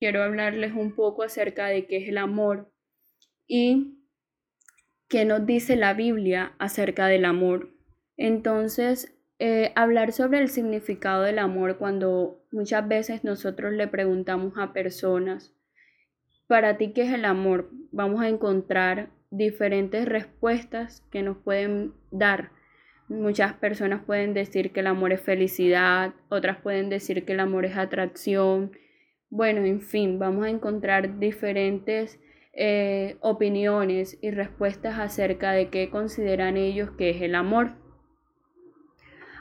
quiero hablarles un poco acerca de qué es el amor y qué nos dice la Biblia acerca del amor. Entonces, eh, hablar sobre el significado del amor cuando muchas veces nosotros le preguntamos a personas, para ti qué es el amor, vamos a encontrar diferentes respuestas que nos pueden dar. Muchas personas pueden decir que el amor es felicidad, otras pueden decir que el amor es atracción. Bueno, en fin, vamos a encontrar diferentes eh, opiniones y respuestas acerca de qué consideran ellos que es el amor.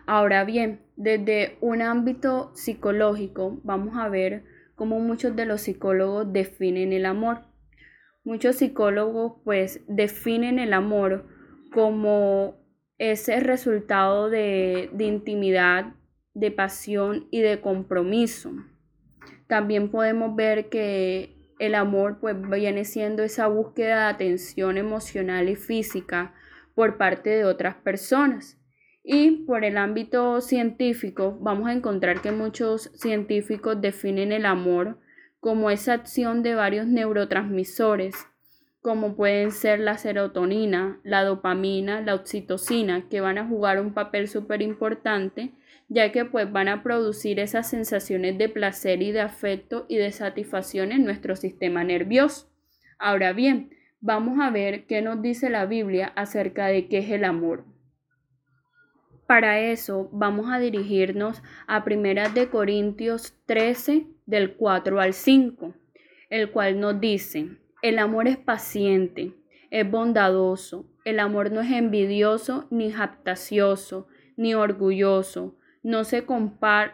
Ahora bien, desde un ámbito psicológico vamos a ver cómo muchos de los psicólogos definen el amor. Muchos psicólogos pues definen el amor como ese resultado de, de intimidad, de pasión y de compromiso. También podemos ver que el amor pues viene siendo esa búsqueda de atención emocional y física por parte de otras personas. Y por el ámbito científico, vamos a encontrar que muchos científicos definen el amor como esa acción de varios neurotransmisores, como pueden ser la serotonina, la dopamina, la oxitocina, que van a jugar un papel súper importante, ya que pues van a producir esas sensaciones de placer y de afecto y de satisfacción en nuestro sistema nervioso. Ahora bien, vamos a ver qué nos dice la Biblia acerca de qué es el amor. Para eso vamos a dirigirnos a Primeras de Corintios 13 del 4 al 5, el cual nos dice, el amor es paciente, es bondadoso, el amor no es envidioso ni jactacioso, ni orgulloso, no se,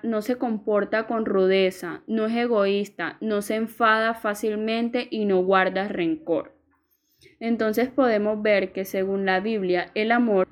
no se comporta con rudeza, no es egoísta, no se enfada fácilmente y no guarda rencor. Entonces podemos ver que según la Biblia el amor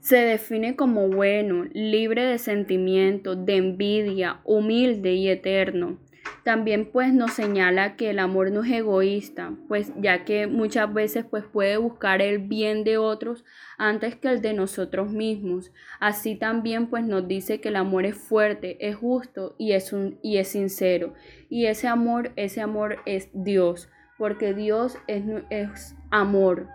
se define como bueno, libre de sentimientos, de envidia, humilde y eterno. También pues nos señala que el amor no es egoísta, pues ya que muchas veces pues puede buscar el bien de otros antes que el de nosotros mismos. Así también pues nos dice que el amor es fuerte, es justo y es un y es sincero. Y ese amor, ese amor es Dios, porque Dios es, es amor.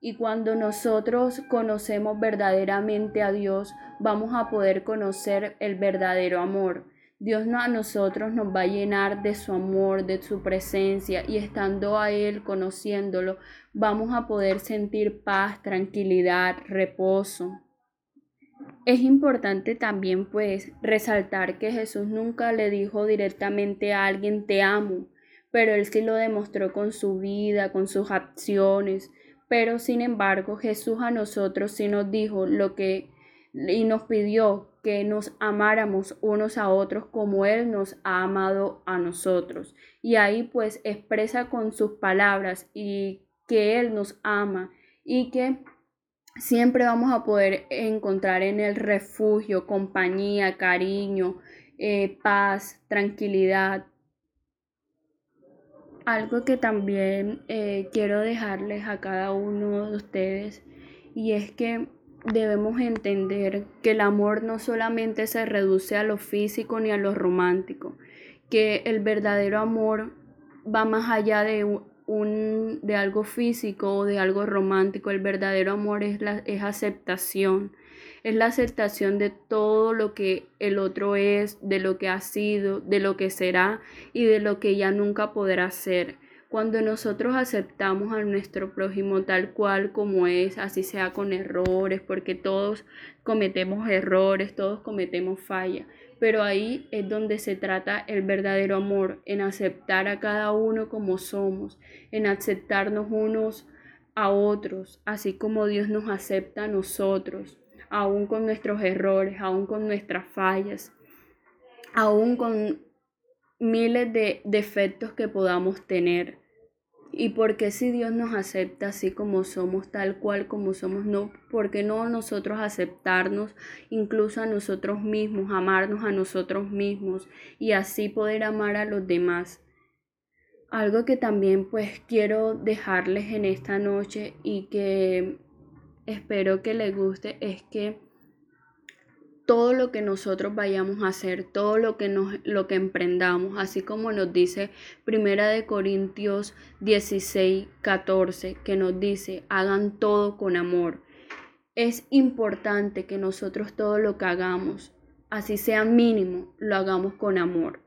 Y cuando nosotros conocemos verdaderamente a Dios, vamos a poder conocer el verdadero amor. Dios a nosotros nos va a llenar de su amor, de su presencia y estando a Él, conociéndolo, vamos a poder sentir paz, tranquilidad, reposo. Es importante también pues resaltar que Jesús nunca le dijo directamente a alguien te amo, pero Él sí lo demostró con su vida, con sus acciones, pero sin embargo, Jesús a nosotros sí nos dijo lo que y nos pidió que nos amáramos unos a otros como Él nos ha amado a nosotros. Y ahí pues expresa con sus palabras y que Él nos ama y que siempre vamos a poder encontrar en el refugio, compañía, cariño, eh, paz, tranquilidad, algo que también eh, quiero dejarles a cada uno de ustedes y es que debemos entender que el amor no solamente se reduce a lo físico ni a lo romántico, que el verdadero amor va más allá de un, de algo físico o de algo romántico, el verdadero amor es la es aceptación, es la aceptación de todo lo que el otro es, de lo que ha sido, de lo que será y de lo que ya nunca podrá ser. Cuando nosotros aceptamos a nuestro prójimo tal cual como es, así sea con errores, porque todos cometemos errores, todos cometemos fallas, pero ahí es donde se trata el verdadero amor, en aceptar a cada uno como somos, en aceptarnos unos a otros, así como Dios nos acepta a nosotros aún con nuestros errores, aún con nuestras fallas, aún con miles de defectos que podamos tener. Y porque si Dios nos acepta así como somos, tal cual como somos, no, porque no nosotros aceptarnos incluso a nosotros mismos, amarnos a nosotros mismos y así poder amar a los demás. Algo que también pues quiero dejarles en esta noche y que espero que les guste es que todo lo que nosotros vayamos a hacer, todo lo que, nos, lo que emprendamos, así como nos dice Primera de Corintios 16, 14, que nos dice, hagan todo con amor. Es importante que nosotros todo lo que hagamos, así sea mínimo, lo hagamos con amor.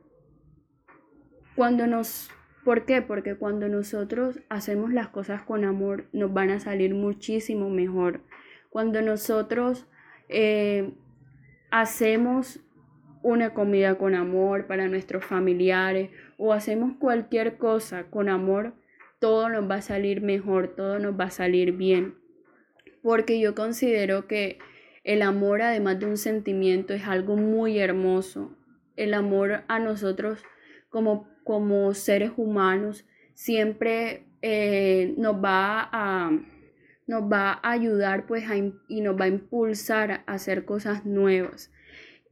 Cuando nos ¿Por qué? Porque cuando nosotros hacemos las cosas con amor, nos van a salir muchísimo mejor. Cuando nosotros eh, hacemos una comida con amor para nuestros familiares o hacemos cualquier cosa con amor, todo nos va a salir mejor, todo nos va a salir bien. Porque yo considero que el amor, además de un sentimiento, es algo muy hermoso. El amor a nosotros como, como seres humanos siempre eh, nos va a nos va a ayudar pues y nos va a impulsar a hacer cosas nuevas.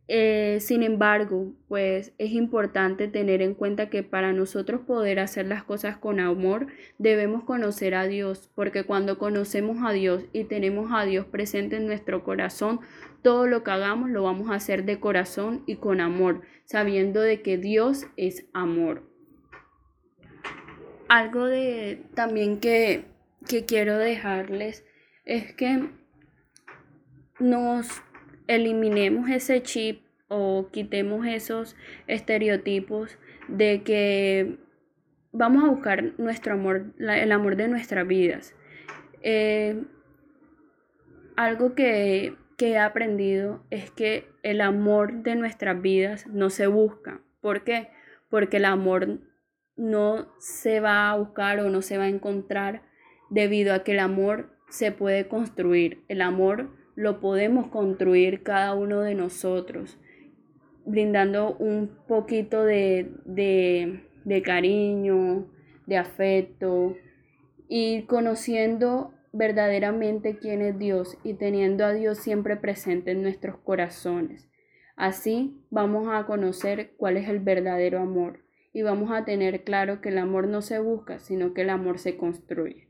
Eh, sin embargo, pues es importante tener en cuenta que para nosotros poder hacer las cosas con amor debemos conocer a Dios, porque cuando conocemos a Dios y tenemos a Dios presente en nuestro corazón, todo lo que hagamos lo vamos a hacer de corazón y con amor, sabiendo de que Dios es amor. Algo de también que, que quiero dejarles es que nos eliminemos ese chip o quitemos esos estereotipos de que vamos a buscar nuestro amor, el amor de nuestras vidas. Eh, algo que, que he aprendido es que el amor de nuestras vidas no se busca. ¿Por qué? Porque el amor no se va a buscar o no se va a encontrar debido a que el amor se puede construir. El amor lo podemos construir cada uno de nosotros, brindando un poquito de, de, cariño, de afecto y conociendo verdaderamente quién es Dios y teniendo a Dios siempre presente en nuestros corazones. Así vamos a conocer cuál es el verdadero amor y vamos a tener claro que el amor no se busca, sino que el amor se construye.